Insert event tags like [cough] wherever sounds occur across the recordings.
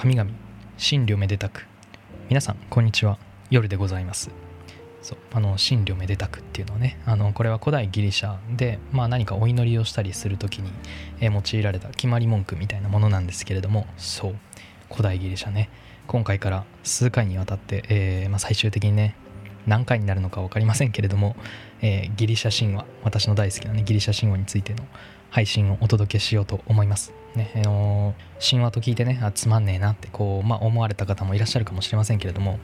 神々神領めでたく。皆さんこんにちは。夜でございます。そうあの神領めでたくっていうのはねあのこれは古代ギリシャで、まあ、何かお祈りをしたりする時に、え用いられた決まり文句みたいなものなんですけれどもそう古代ギリシャね。今回から数回にわたって、えーまあ、最終的にね何回になるのか分かりませんけれども、えーギリシャ神話私の大好きな、ね、ギリシャ神話についての配信をお届けしようと思います。ねあのー神話と聞いてねあつまんねえなってこう、まあ、思われた方もいらっしゃるかもしれませんけれども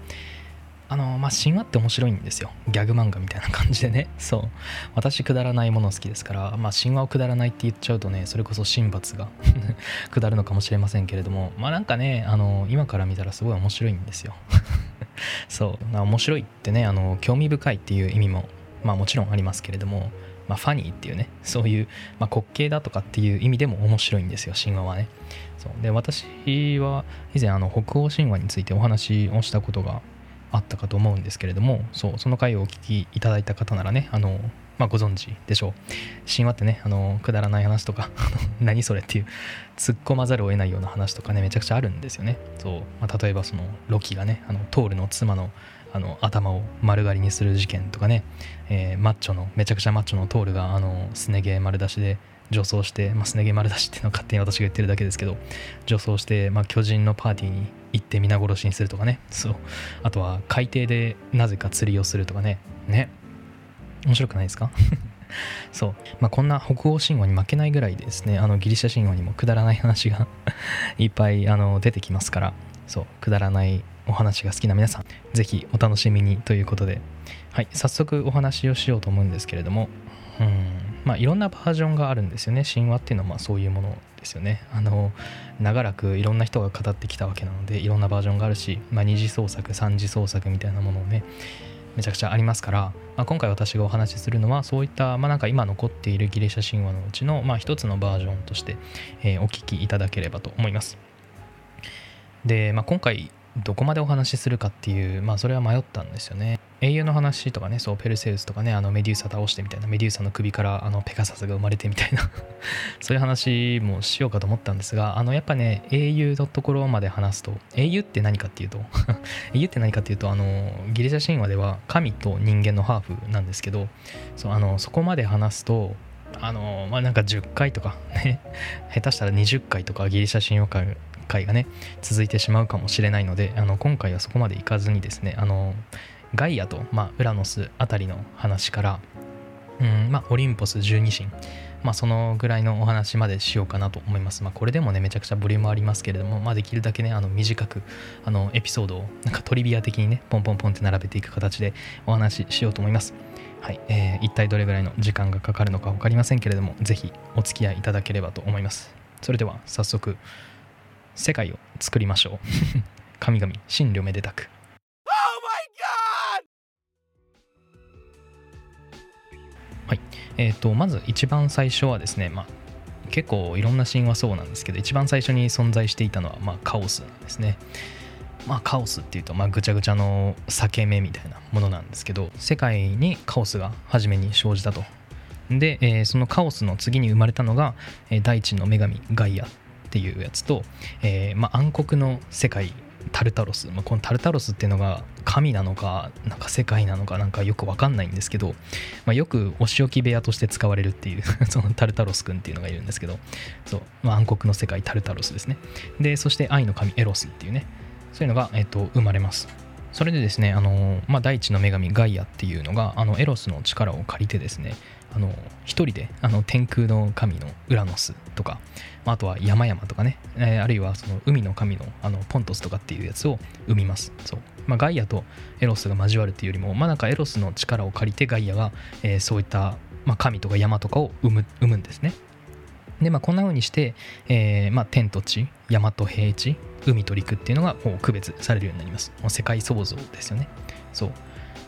あのーまあ、神話って面白いんですよ。ギャグ漫画みたいな感じでね。[laughs] そう。私くだらないもの好きですから、まあ、神話をくだらないって言っちゃうとねそれこそ神罰が [laughs] 下るのかもしれませんけれどもまあなんかねあの今から見たらすごい面白いんですよ。[laughs] そう面白いってねあの興味深いっていう意味もまあもちろんありますけれども、まあ、ファニーっていうねそういう、まあ、滑稽だとかっていう意味でも面白いんですよ神話はね。そう。で私は以前あの北欧神話についてお話をしたことがあったかと思うんですけれどもそうその回をお聞きいただいた方ならねあの、まあ、ご存知でしょう。神話ってねあのくだらない話とか [laughs] 何それっていう突っ込まざるを得ないような話とかねめちゃくちゃあるんですよね。そう、まあ、例えばそのロキがねあのトールの妻のあの頭を丸刈りにする事件とかね、えーマッチョのめちゃくちゃマッチョのトールがあのすね毛丸出しで女装して、まあ、すね毛丸出しっていうのは勝手に私が言ってるだけですけど女装して、まあ、巨人のパーティーに行って皆殺しにするとかね。そう。あとは海底でなぜか釣りをするとかね。ね。面白くないですか？[laughs] そう、まあ、こんな北欧神話に負けないぐらいですねあのギリシャ神話にもくだらない話が [laughs] いっぱいあの出てきますから。そう。くだらないお話が好きな皆さんぜひお楽しみにということで。はい。早速お話をしようと思うんですけれども。うん。まあいろんなバージョンがあるんですよね。神話っていうのはまあそういうものですよね。あの長らくいろんな人が語ってきたわけなのでいろんなバージョンがあるし、まあ、二次創作三次創作みたいなものをねめちゃくちゃありますから、まあ、今回私がお話しするのはそういった、まあ、なんか今残っているギリシャ神話のうちの、まあ、つのバージョンとして、えーお聞きいただければと思います。で、まあ、今回どこまでお話しするかっていう、まあ、それは迷ったんですよね。英雄の話とかねそうペルセウスとかねあのメデューサ倒してみたいなメデューサの首からあのペガサスが生まれてみたいな [laughs] そういう話もしようかと思ったんですがあのやっぱね英雄のところまで話すと英雄って何かっていうと [laughs] 英雄って何かっていうとあのギリシャ神話では神と人間のハーフなんですけどそうあのそこまで話すとあのまあなんか10回とかね [laughs] 下手したら20回とかギリシャ神話会会がね続いてしまうかもしれないのであの今回はそこまでいかずにですねあのガイアと、まあ、ウラノスあたりの話から、うんまあ、オリンポス十二神、まあ、そのぐらいのお話までしようかなと思います。まあ、これでもねめちゃくちゃボリュームありますけれども、まあ、できるだけねあの短くあのエピソードをなんかトリビア的にねポンポンポンって並べていく形でお話ししようと思います。はい、えー一体どれぐらいの時間がかかるのか分かりませんけれどもぜひお付き合いいただければと思います。それでは早速世界を作りましょう。[laughs] 神々神領めでたく。はい、えー、とまず一番最初はですね、まあ、結構いろんな神話そうなんですけど一番最初に存在していたのは、まあ、カオスなんですね。まあカオスっていうと、まあ、ぐちゃぐちゃの裂け目みたいなものなんですけど世界にカオスが初めに生じたと。で、えーそのカオスの次に生まれたのが、えー大地の女神ガイアっていうやつと、えーまあ、暗黒の世界タルタロス、まあ、このタルタロスっていうのが神なのかなんか世界なのかなんかよくわかんないんですけど、まあ、よくお仕置き部屋として使われるっていう [laughs] そのタルタロス君っていうのがいるんですけどそう、まあ、暗黒の世界タルタロスですね。でそして愛の神エロスっていうねそういうのが、えっと生まれます。それでですねあの、まあ、大地の女神ガイアっていうのがあのエロスの力を借りてですねあの一人であの天空の神のウラノスとかあとは山々とかね、えーあるいはその海の神のあのポントスとかっていうやつを生みます。そう、まあ、ガイアとエロスが交わるっていうよりもまあなんかエロスの力を借りてガイアが、えーそういった、まあ、神とか山とかを生む生むんですね。でまあこんな風にして、えーまあ、天と地山と平地海と陸っていうのがもう区別されるようになります。もう世界創造ですよね。そう。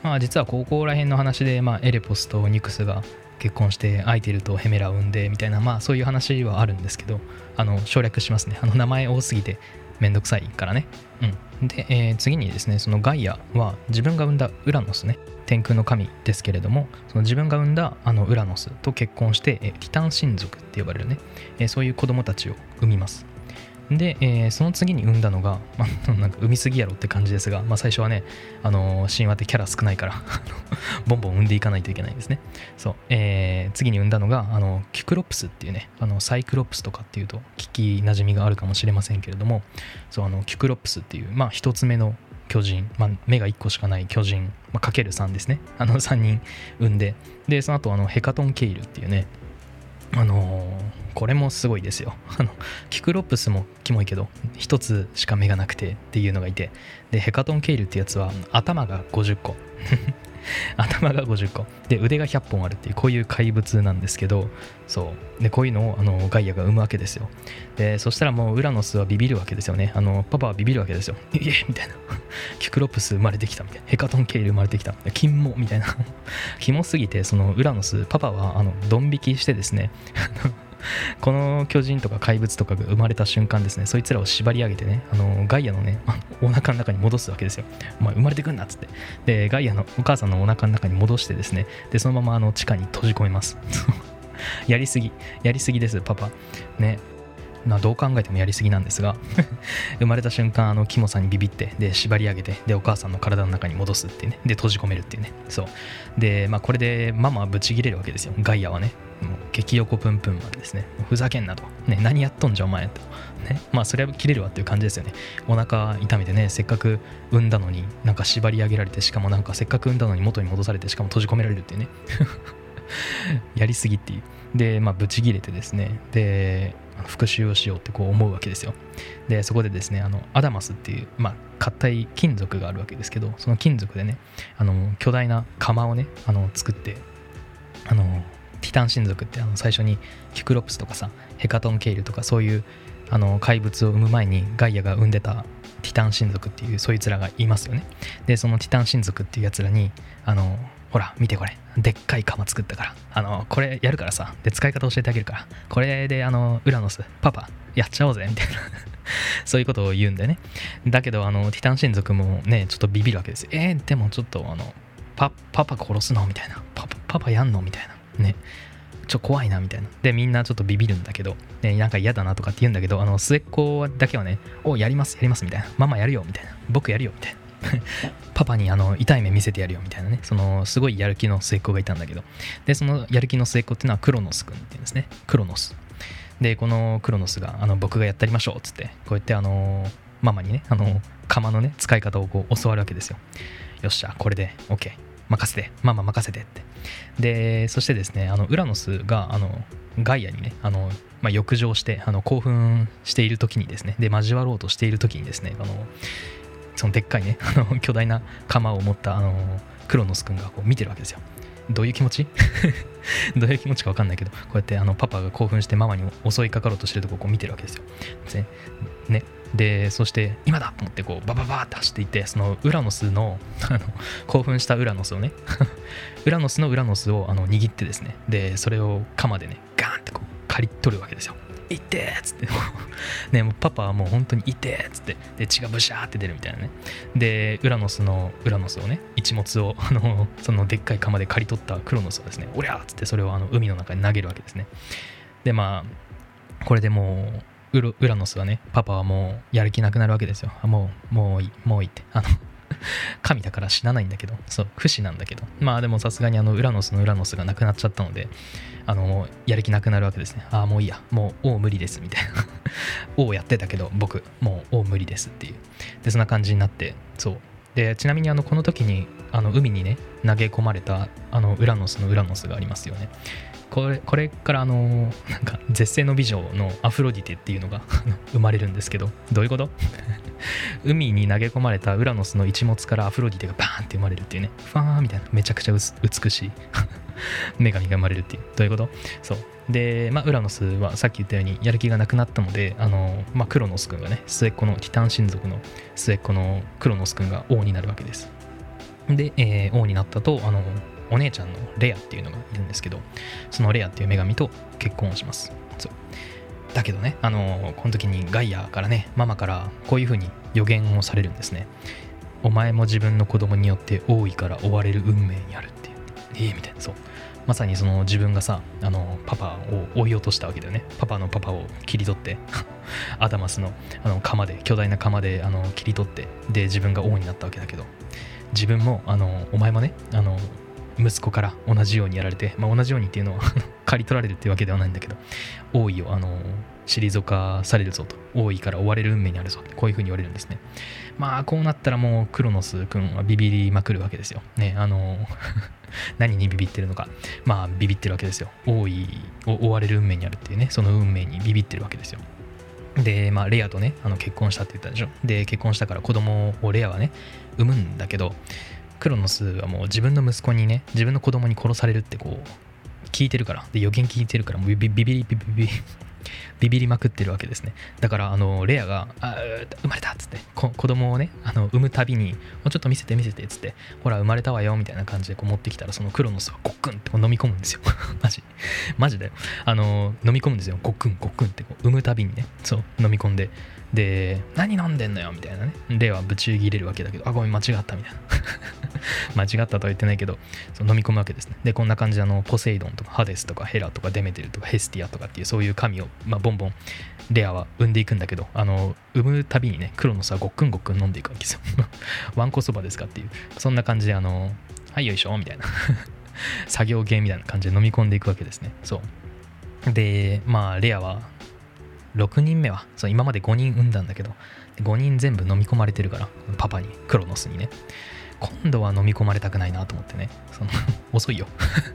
まあ実は高校ら辺の話で、まあ、エレポスとニクスが結婚してアイテルとヘメラを産んでみたいなまあそういう話はあるんですけどあの省略しますね。あの名前多すぎてめんどくさいからね。うん。で、えー次にですねそのガイアは自分が産んだウラノスね。天空の神ですけれどもその自分が産んだあのウラノスと結婚して、えーティタン親族って呼ばれるね、えーそういう子供たちを産みます。で、えーその次に産んだのが、ま [laughs] あ、なんか産みすぎやろって感じですが、まあ、最初はね、あのー神話ってキャラ少ないから [laughs] ボンボン産んでいかないといけないんですね。そう、えー次に産んだのがあのキュクロプスっていうねあのサイクロプスとかっていうと聞きなじみがあるかもしれませんけれどもそうあのキュクロプスっていうまあ一つ目の巨人、まあ、目が1個しかない巨人、まあ、かける3ですね。あの3人産んででその後あのヘカトンケイルっていうねあのこれもすごいですよ。[laughs] あのキクロプスもキモいけど1つしか目がなくてっていうのがいて。でヘカトンケイルってやつは頭が50個。[laughs] [laughs] 頭が50個。で腕が100本あるっていうこういう怪物なんですけどそう。でこういうのをあのガイアが生むわけですよ。でそしたらもうウラノスはビビるわけですよね。あのパパはビビるわけですよ。[laughs] いえみたいな。[laughs] キクロプス生まれてきたみたいな。ヘカトンケイル生まれてきた。金もみたいな。キモすぎてそのウラノスパパはあのドン引きしてですね。[laughs] この巨人とか怪物とかが生まれた瞬間ですねそいつらを縛り上げてねあのガイアのねあお腹の中に戻すわけですよ。お前生まれてくんなっつって。でガイアのお母さんのお腹の中に戻してですね。でそのままあの地下に閉じ込めます。[laughs] やりすぎ。やりすぎですパパ。ね。まあどう考えてもやりすぎなんですが [laughs] 生まれた瞬間あのキモさんにビビってで縛り上げてでお母さんの体の中に戻すっていうね。で閉じ込めるっていうね。そう。でまあこれでママはブチギレるわけですよ。ガイアはね。激横プンプンマンですね。ふざけんなと、ね、何やっとんじゃお前と、ね、まあそれは切れるわっていう感じですよね。お腹痛めてねせっかく産んだのになんか縛り上げられてしかもなんかせっかく産んだのに元に戻されてしかも閉じ込められるっていうね。[laughs] やりすぎっていう。でまあブチギレてですね。で復讐をしようってこう思うわけですよ。でそこでですねあのアダマスっていうまあ硬い金属があるわけですけどその金属でねあの巨大な釜をねあの作ってあのティタン神族ってあの最初にキュクロプスとかさヘカトンケイルとかそういうあの怪物を生む前にガイアが生んでたティタン神族っていうそいつらがいますよね。でそのティタン神族っていうやつらにあのほら見てこれ。でっかい釜作ったから。あのこれやるからさ。で使い方教えてあげるから。これであのウラノスパパやっちゃおうぜ。みたいな。[laughs] そういうことを言うんでね。だけどあのティタン神族もねちょっとビビるわけですえー、でもちょっとあのパパパ殺すの？みたいな。パパパパやんの？みたいな。ね。ちょ怖いなみたいな。でみんなちょっとビビるんだけど、ね、なんか嫌だなとかって言うんだけどあの末っ子だけはねおやりますやりますみたいなママやるよみたいな僕やるよみたいな。[laughs] パパにあの痛い目見せてやるよみたいなね。そのすごいやる気の末っ子がいたんだけど。でそのやる気の末っ子っていうのはクロノス君っていうんですね。クロノス。でこのクロノスがあの僕がやってやりましょうっつってこうやってあのママにねあの釜のね使い方をこう教わるわけですよ。よっしゃこれで OK 任せてママ任せてって。でそしてですねあのウラノスがあのガイアにねあの、まあ、浴場してあの興奮している時にですねで交わろうとしている時にですねあのそのでっかいねあの [laughs] 巨大な釜を持ったあのクロノス君がこう見てるわけですよ。どういう気持ち？[laughs] どういう気持ちか分かんないけどこうやってあのパパが興奮してママに襲いかかろうとしてるとこをこう見てるわけですよ。ねでそして今だと思ってこうバババーって走っていってそのウラノスのあの興奮したウラノスをねウラノスのウラノスをあの握ってですねでそれを鎌でねガーンってこう刈り取るわけですよ「いって!」っつって [laughs] ねもうパパはもう本当に「いって!」っつってで血がブシャーって出るみたいなねでウラノスのウラノスをね一物をあのそのでっかい釜で刈り取ったクロノスをですね「おりゃ!」っつってそれをあの海の中に投げるわけですねでまあこれでもうウラノスはねパパはもうやる気なくなるわけですよ。もうもういいもういいって。あの [laughs] 神だから死なないんだけど。そう不死なんだけど。まあでもさすがにあのウラノスのウラノスがなくなっちゃったのであのやる気なくなるわけですね。ああもういいや。もう王無理ですみたいな。[laughs] 王やってたけど僕もう王無理ですっていう。でそんな感じになってそう。でちなみにあのこの時にあの海にね投げ込まれたあのウラノスのウラノスがありますよね。これこれからあのなんか絶世の美女のアフロディテっていうのが生まれるんですけどどういうこと？[laughs] 海に投げ込まれたウラノスの一物からアフロディテがバーンって生まれるっていうね。ファーみたいな。めちゃくちゃ美しい。[laughs] 女神が生まれるっていう。どういうこと？そう。で、まあ、ウラノスはさっき言ったようにやる気がなくなったのであの、まあ、クロノス君がね末っ子のティタン親族の末っ子のクロノス君が王になるわけです。で、えー王になったとあのお姉ちゃんのレアっていうのがいるんですけどそのレアっていう女神と結婚をします。そう。だけどねあのこの時にガイアからねママからこういうふうに予言をされるんですね。お前も自分の子供によって王位から追われる運命にあるっていう。ええみたいな。そう。まさにその自分がさあのパパを追い落としたわけだよね。パパのパパを切り取って [laughs] アダマスのあの釜で巨大な釜であの切り取ってで自分が王になったわけだけど。自分もあのお前もねあの息子から同じようにやられて、まあ、同じようにっていうのは刈り取られるっていうわけではないんだけど王位をあの退かされるぞと。王位から追われる運命にあるぞこういうふうに言われるんですね。まあこうなったらもうクロノス君はビビりまくるわけですよ。ねあの [laughs] 何にビビってるのか。まあビビってるわけですよ。王位を追われる運命にあるっていうねその運命にビビってるわけですよ。でまあレアとねあの結婚したって言ったでしょ。で結婚したから子供をレアはね産むんだけどクロノスはもう自分の息子にね自分の子供に殺されるってこう聞いてるから。で予言聞いてるからもうビビビビビビビビビりまくってるわけですね。だからあのレアが「あ生まれた」っつって子供をねあの産むたびに「もうちょっと見せて見せて」っつって「ほら生まれたわよ」みたいな感じでこう持ってきたらそのクロノスはゴックンってこう飲み込むんですよ。[laughs] マジ。マジだよ。あの飲み込むんですよ。ゴックンゴックンってこう産むたびにね。そう飲み込んで。で何飲んでんのよ？みたいなね。レアはぶち切れるわけだけどあごめん間違ったみたいな。[laughs] 間違ったとは言ってないけどその飲み込むわけですね。でこんな感じであのポセイドンとかハデスとかヘラとかデメテルとかヘスティアとかっていうそういう神を、まあ、ボンボンレアは産んでいくんだけどあの産むたびにねクロノスはごっくんごっくん飲んでいくわけですよ。[laughs] ワンコそばですかっていう。そんな感じであのはいよいしょみたいな。[laughs] 作業系みたいな感じで飲み込んでいくわけですね。そう。でまあレアは6人目はそう今まで5人産んだんだけど5人全部飲み込まれてるからパパにクロノスにね。今度は飲み込まれたくないなと思ってね。その [laughs] 遅いよ。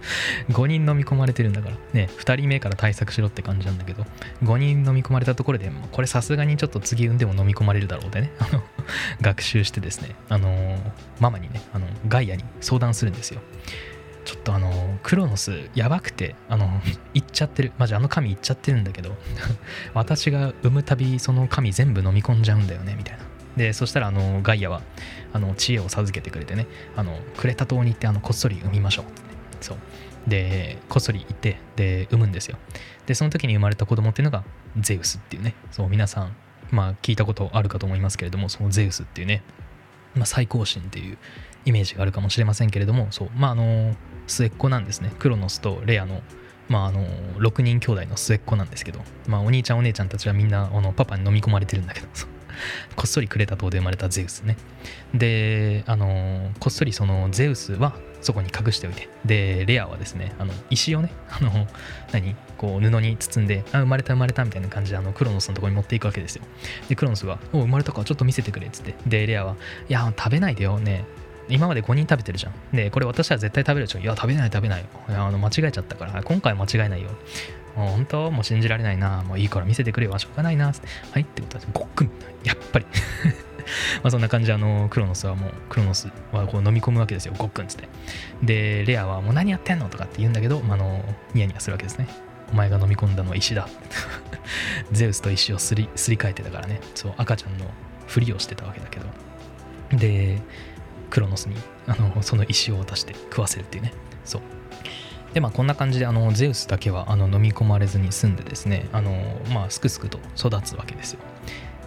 [laughs] 5人飲み込まれてるんだから。ね2人目から対策しろって感じなんだけど5人飲み込まれたところでこれさすがにちょっと次産んでも飲み込まれるだろうでね。あの学習してですね。あのママにねあのガイアに相談するんですよ。ちょっとあのクロノスやばくてあの [laughs] 行っちゃってる。マジあの神行っちゃってるんだけど [laughs] 私が産むたびその神全部飲み込んじゃうんだよねみたいな。でそしたらあのガイアはあの知恵を授けてくれてねあのクレタ島に行ってあのこっそり産みましょう。って、そう。でこっそり行ってで産むんですよ。でその時に生まれた子供っていうのがゼウスっていうね。そう皆さんまあ聞いたことあるかと思いますけれどもそのゼウスっていうね、まあ、最高神っていうイメージがあるかもしれませんけれどもそう。まああの末っ子なんですね。クロノスとレアの。まあ、あの6人兄弟の末っ子なんですけど、まあ、お兄ちゃんお姉ちゃんたちはみんなあのパパに飲み込まれてるんだけど。こっそりクレタ島で生まれたゼウスね。であのこっそりそのゼウスはそこに隠しておいてでレアはですねあの石をね [laughs] あの何こう布に包んであ生まれた生まれたみたいな感じであのクロノスのところに持っていくわけですよでクロノスが「お生まれたか？ちょっと見せてくれ」っつってでレアは「いや食べないでよね今まで5人食べてるじゃん。で、これ私は絶対食べるでしょ。いや、食べない食べない。いや、あの間違えちゃったから、今回間違えないよ。もう本当？もう信じられないな。もういいから見せてくれよ。しょうがないな。はいってことは、ごっくん。やっぱりまあそんな感じで、あの、クロノスはもう、クロノスはこう飲み込むわけですよ。ごっくんつって。で、レアはもう何やってんのとかって言うんだけど、まあ、あの、ニヤニヤするわけですね。お前が飲み込んだのは石だ。[laughs] ゼウスと石をすりすり替えてたからね。そう、赤ちゃんのふりをしてたわけだけど。で、クロノスにあのその石を渡して食わせるっていうね。そう。でまあこんな感じであのゼウスだけはあの飲み込まれずに済んでですねあのまあすくすくと育つわけですよ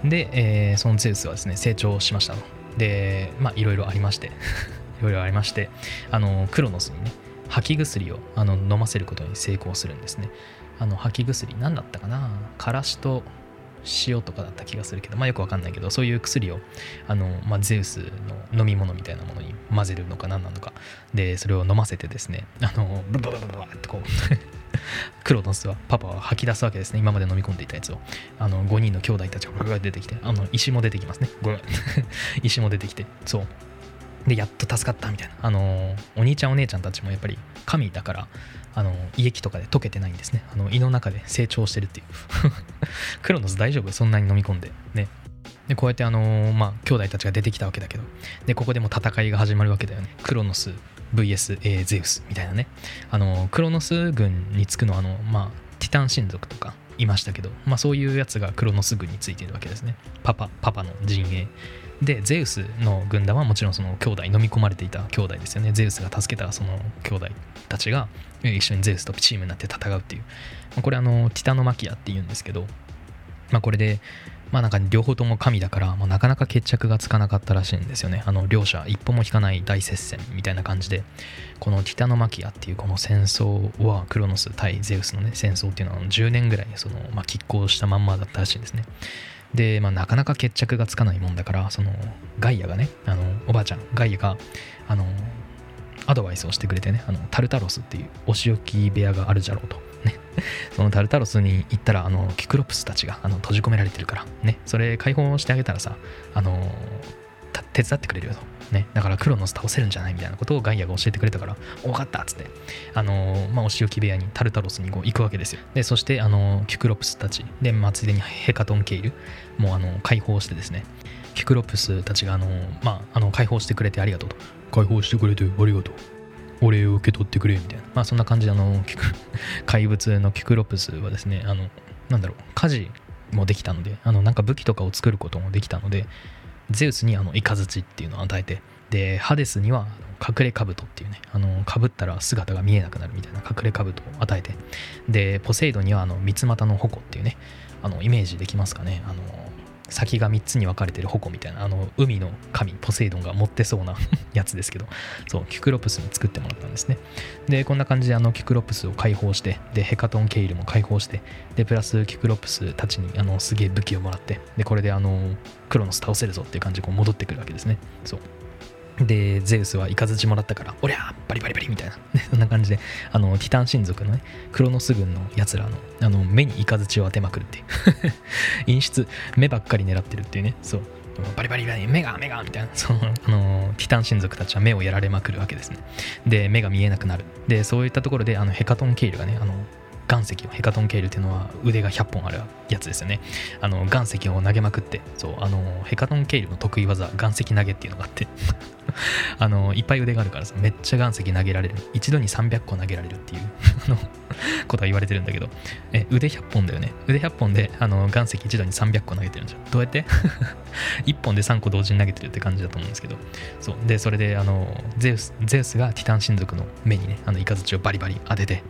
で、えー、そのゼウスはですね成長しましたと。でまあいろいろありまして [laughs] いろいろありましてあのクロノスにね吐き薬をあの飲ませることに成功するんですね。あの吐き薬何だったかな？からしと塩とかだった気がするけど、まあ、よくわかんないけどそういう薬をあの、まあ、ゼウスの飲み物みたいなものに混ぜるのか何なのか。でそれを飲ませてですねあのブババババってこう [laughs] クロノスはパパは吐き出すわけですね。今まで飲み込んでいたやつを。あの5人の兄弟たちが出てきてあの石も出てきますね。[laughs] 石も出てきて。そう。でやっと助かったみたいな。あのお兄ちゃんお姉ちゃんたちもやっぱり神だからあの胃液とかで溶けてないんですね。あの胃の中で成長してるっていう。クロノス大丈夫？そんなに飲み込んで。ね。でこうやってあのー、まあ兄弟たちが出てきたわけだけど。でここでも戦いが始まるわけだよね。クロノス VS、えー、ゼウスみたいなね。あの、クロノス軍につくのはあのまあティタン親族とかいましたけど、まあ、そういうやつがクロノス軍についているわけですね。パパパパの陣営。でゼウスの軍団はもちろんその兄弟飲み込まれていた兄弟ですよね。ゼウスが助けたその兄弟たちが一緒にゼウスとチームになって戦うっていう。これあのティタノマキアっていうんですけど、まあ、これで、まあなんか両方とも神だから、まあ、なかなか決着がつかなかったらしいんですよね。あの両者一歩も引かない大接戦みたいな感じでこのティタノマキアっていうこの戦争はクロノス対ゼウスのね戦争っていうのは10年ぐらいその、まあ、拮抗したまんまだったらしいんですね。で、まあ、なかなか決着がつかないもんだからそのガイアがねあのおばあちゃんガイアがあのアドバイスをしてくれてねあのタルタロスっていうお仕置き部屋があるじゃろうと。ね。[laughs] そのタルタロスに行ったらあのキクロプスたちがあの閉じ込められてるからね。それ解放してあげたらさあの手伝ってくれるよと。ね、だからクロノス倒せるんじゃないみたいなことをガイアが教えてくれたから分かったっつって。あのまあお仕置き部屋にタルタロスにこう行くわけですよ。でそしてあのキュクロプスたち。で、まあ、ついでにヘカトンケイルもあの解放してですね。キュクロプスたちがあの、まあ、あの解放してくれてありがとうと。解放してくれてありがとう。お礼を受け取ってくれみたいな、まあ、そんな感じであの [laughs] 怪物のキクロプスはですねあのなんだろう火事もできたのであのなんか武器とかを作ることもできたのでゼウスにあの雷っていうのを与えてでハデスには隠れ兜っていうねあの被ったら姿が見えなくなるみたいな隠れ兜を与えてでポセイドにはあの三股の矛っていうねあのイメージできますかねあの先が3つに分かれてる矛みたいなあの海の神ポセイドンが持ってそうな [laughs] やつですけどそうキュクロプスに作ってもらったんですね。でこんな感じであのキュクロプスを解放してでヘカトンケイルも解放してでプラスキュクロプスたちにあのすげえ武器をもらってでこれであのクロノス倒せるぞっていう感じでこう戻ってくるわけですね。そう。で、ゼウスはイカズチもらったから、おりゃバリバリバリみたいな、[laughs] そんな感じで、あの、ティタン親族のね、クロノス軍のやつらの、あの、目にイカズチを当てまくるっていう。[laughs] 陰湿、目ばっかり狙ってるっていうね、そう。バリバリバリ、目が目がみたいな、[laughs] その、あの、ティタン親族たちは目をやられまくるわけですね。で、目が見えなくなる。で、そういったところで、あの、ヘカトンケイルがね、あの、岩石をヘカトンケールっていうのは腕が100本あるやつですよねあの岩石を投げまくってそうあのヘカトンケールの得意技岩石投げっていうのがあってあのいっぱい腕があるからさめっちゃ岩石投げられる一度に300個投げられるっていう [laughs] ことは言われてるんだけど。え腕100本だよね。腕100本であの岩石一度に300個投げてるんじゃん。どうやって？[laughs] 1本で3個同時に投げてるって感じだと思うんですけど。そう。でそれであのゼウスゼウスがティタン親族の目にねあのイカズチをバリバリ当てて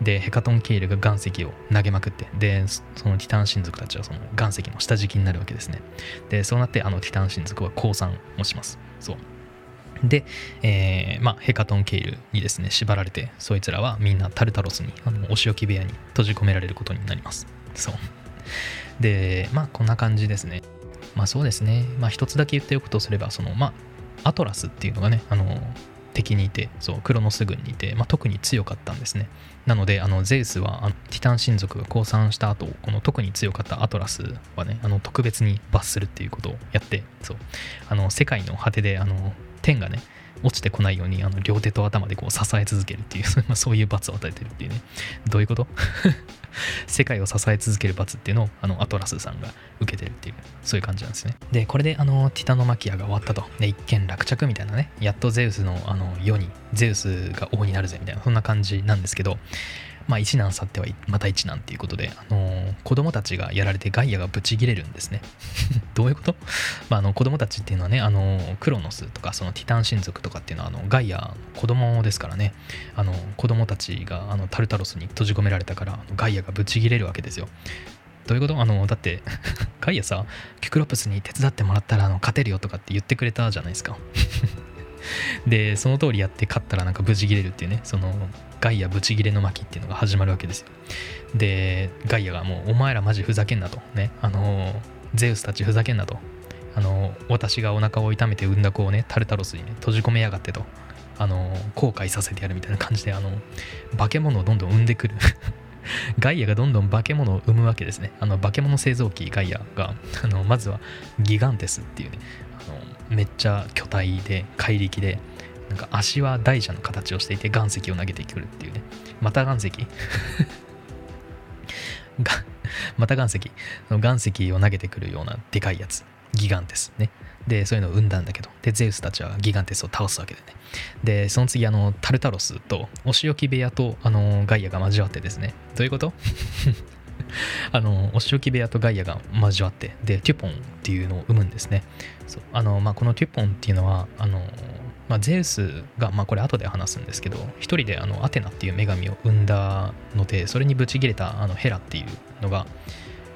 でヘカトンケールが岩石を投げまくってでそのティタン親族たちはその岩石の下敷きになるわけですね。でそうなってあのティタン親族は降参をします。そう。で、えー、まあ、ヘカトンケイルにですね、縛られて、そいつらはみんなタルタロスに、あのお仕置き部屋に閉じ込められることになります。そう。で、まあ、こんな感じですね。まあ、そうですね。まあ、一つだけ言っておくとすれば、その、まあ、アトラスっていうのがね、あの、敵にいて、そう、クロノス軍にいて、まあ、特に強かったんですね。なので、あのゼウスはあのティタン親族が降参した後、この特に強かったアトラスはね、あの特別に罰するっていうことをやって、そう、あの世界の果てで、あの天がね落ちてこないようにあの両手と頭でこう支え続けるっていう [laughs] まあ、そういう罰を与えてるっていうね。どういうこと？[laughs] 世界を支え続ける罰っていうのをあのアトラスさんが受けてるっていうそういう感じなんですね。でこれであのティタノマキアが終わったと。で一見落着みたいなね。やっとゼウスのあの世にゼウスが王になるぜみたいなそんな感じなんですけどまあ、一難去ってはまた一難っていうことで、あのー、子供たちがやられてガイアがブチギレるんですね。[laughs] どういうこと、まあ、あの子供たちっていうのはね、あのー、クロノスとかそのティタン親族ととかっていうのはあのガイア子供ですからね、あの子供たちがあのタルタロスに閉じ込められたからガイアがブチギレるわけですよ。どういうこと？あのだって [laughs] ガイアさキュクロプスに手伝ってもらったらあの勝てるよとかって言ってくれたじゃないですか。[laughs] でその通りやって勝ったらなんか無事切れるっていうねそのガイアブチギレの巻っていうのが始まるわけですよ。でガイアがもうお前らマジふざけんなと。ね。あのゼウスたちふざけんなと。あの私がお腹を痛めて産んだ子をねタルタロスにね閉じ込めやがってとあの後悔させてやるみたいな感じであの化け物をどんどん産んでくる。[laughs] ガイアがどんどん化け物を生むわけですね。あの化け物製造機ガイアがあのまずはギガンテスっていうねあのめっちゃ巨体で怪力でなんか足は大蛇の形をしていて岩石を投げてくるっていうね。また岩石。[laughs] また岩石。その岩石を投げてくるようなでかいやつ。ギガンテスね。でそういうのを生んだんだけど。でゼウスたちはギガンテスを倒すわけでね。でその次あのタルタロスとお仕置き部屋とあのガイアが交わってですね。どういうこと？[laughs] あのお仕置き部屋とガイアが交わってでテュポンっていうのを生むんですね。そう。あの、まあ、このテュポンっていうのはあの、まあ、ゼウスが、まあ、これ後で話すんですけど一人であのアテナっていう女神を生んだのでそれにブチギレたあのヘラっていうのが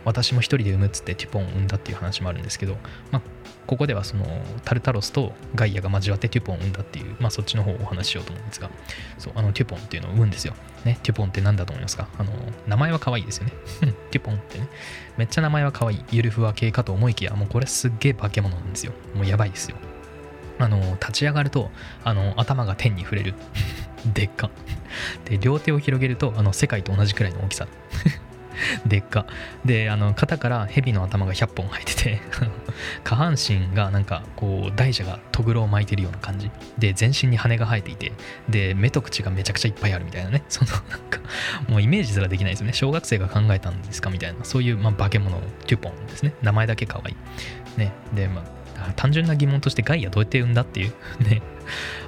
私も一人で産むっつってテュポンを産んだっていう話もあるんですけど、まあ、ここではそのタルタロスとガイアが交わってテュポンを産んだっていう、まあ、そっちの方をお話ししようと思うんですがそうあのテュポンっていうのを産むんですよ、ね、テュポンって何だと思いますか？あの名前は可愛いですよね。テュポンってね。めっちゃ名前は可愛い。ゆるふわ系かと思いきやもうこれすっげえ化け物なんですよ。もうやばいですよ。あの立ち上がるとあの頭が天に触れる。[laughs] でっか。で両手を広げるとあの世界と同じくらいの大きさ。[laughs] でっか。であの肩から蛇の頭が100本生えてて [laughs] 下半身がなんかこう大蛇がとぐろを巻いてるような感じ。で全身に羽が生えていてで目と口がめちゃくちゃいっぱいあるみたいなね。[laughs] そのなんかもうイメージすらできないですよね。小学生が考えたんですかみたいな。そういう、まあ、化け物テュポンですね。名前だけ可愛い。ね。でまあ単純な疑問としてガイアどうやって産んだっていう。ね。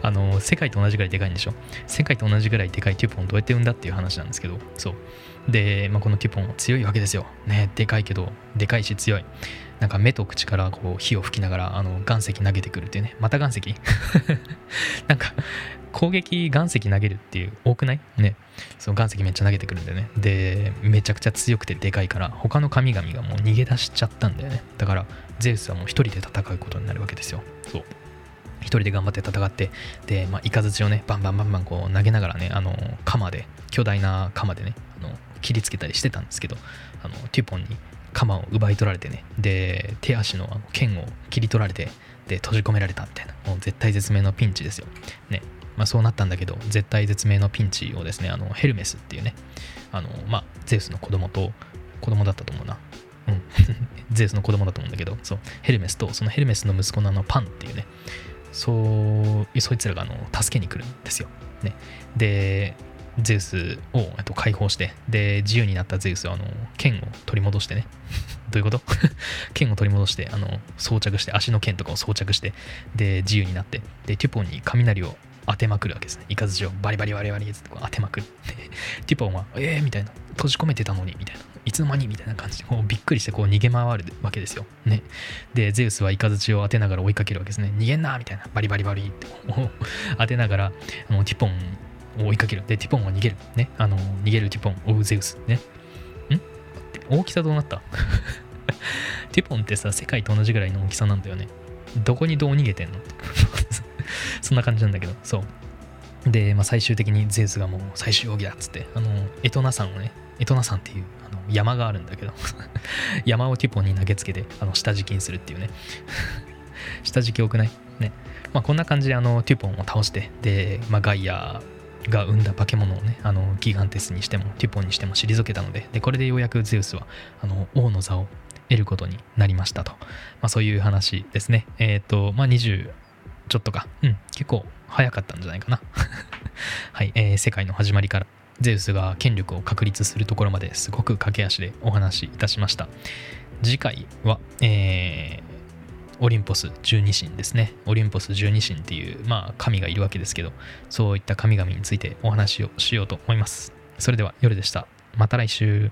あの世界と同じぐらいでかいんでしょ。世界と同じぐらいでかいテュポンどうやって産んだっていう話なんですけど。そう。で、まあ、このテュポンは強いわけですよ。ね、でかいけど、でかいし強い。なんか目と口からこう火を吹きながらあの岩石投げてくるっていうね。また岩石？[laughs] なんか攻撃岩石投げるっていう多くない？ね。その岩石めっちゃ投げてくるんだよね。で、めちゃくちゃ強くてでかいから他の神々がもう逃げ出しちゃったんだよね。だからゼウスはもう一人で戦うことになるわけですよ。そう。一人で頑張って戦ってで、まあ、イカズチをねバンバンバンバンこう投げながらねあの鎌で巨大な鎌でね切りつけたりしてたんですけどあのテュポンに鎌を奪い取られてね。で手足の剣を切り取られてで閉じ込められたみたいな。もう絶対絶命のピンチですよ。ね。まあ、そうなったんだけど絶対絶命のピンチをですねあのヘルメスっていうね。あの、まあ、ゼウスの子供と子供だったと思うな。うん。[laughs] ゼウスの子供だと思うんだけどそう。ヘルメスとそのヘルメスの息子のあのパンっていうね。そうそいつらがあの助けに来るんですよ、ね、でゼウスをと解放してで自由になったゼウスはあの剣を取り戻してね [laughs] どういうこと？[laughs] 剣を取り戻してあの装着して足の剣とかを装着してで自由になってでテュポンに雷を当てまくるわけですね。イカズチをバリバリバリバリって当てまくって、[laughs] テュポンは、えーみたいな、閉じ込めてたのにみたいな、いつの間に？みたいな感じで、もうびっくりしてこう逃げ回るわけですよ。ね。で、ゼウスはイカズチを当てながら追いかけるわけですね。逃げんなみたいな、バリバリバリって当てながら、あのテュポン追いかける。で、ティポンは逃げる。ね。あの、逃げるティポン、追うゼウス。ね。ん？大きさどうなった？[laughs] ティポンってさ、世界と同じぐらいの大きさなんだよね。どこにどう逃げてんの？[laughs] そんな感じなんだけど、そう。で、まあ、最終的にゼウスがもう最終奥義だっつって、あの、エトナ山をね、エトナ山っていうあの山があるんだけど [laughs] 山をティポンに投げつけて、あの、下敷きにするっていうね。下敷き多くない？ね。まあ、こんな感じであのテュポンを倒して、で、まあ、ガイアが生んだ化け物をねあのギガンテスにしてもテュポンにしても退けたのででこれでようやくゼウスはあの王の座を得ることになりましたと、まあ、そういう話ですね。えっ、ー、とまあ20ちょっとか。うん。結構早かったんじゃないかな。[laughs] はい、えー、世界の始まりからゼウスが権力を確立するところまですごく駆け足でお話しいたしました。次回は、えー、オリンポス十二神ですね。オリンポス十二神っていう、まあ、神がいるわけですけど、そういった神々についてお話をしようと思います。それでは夜でした。また来週。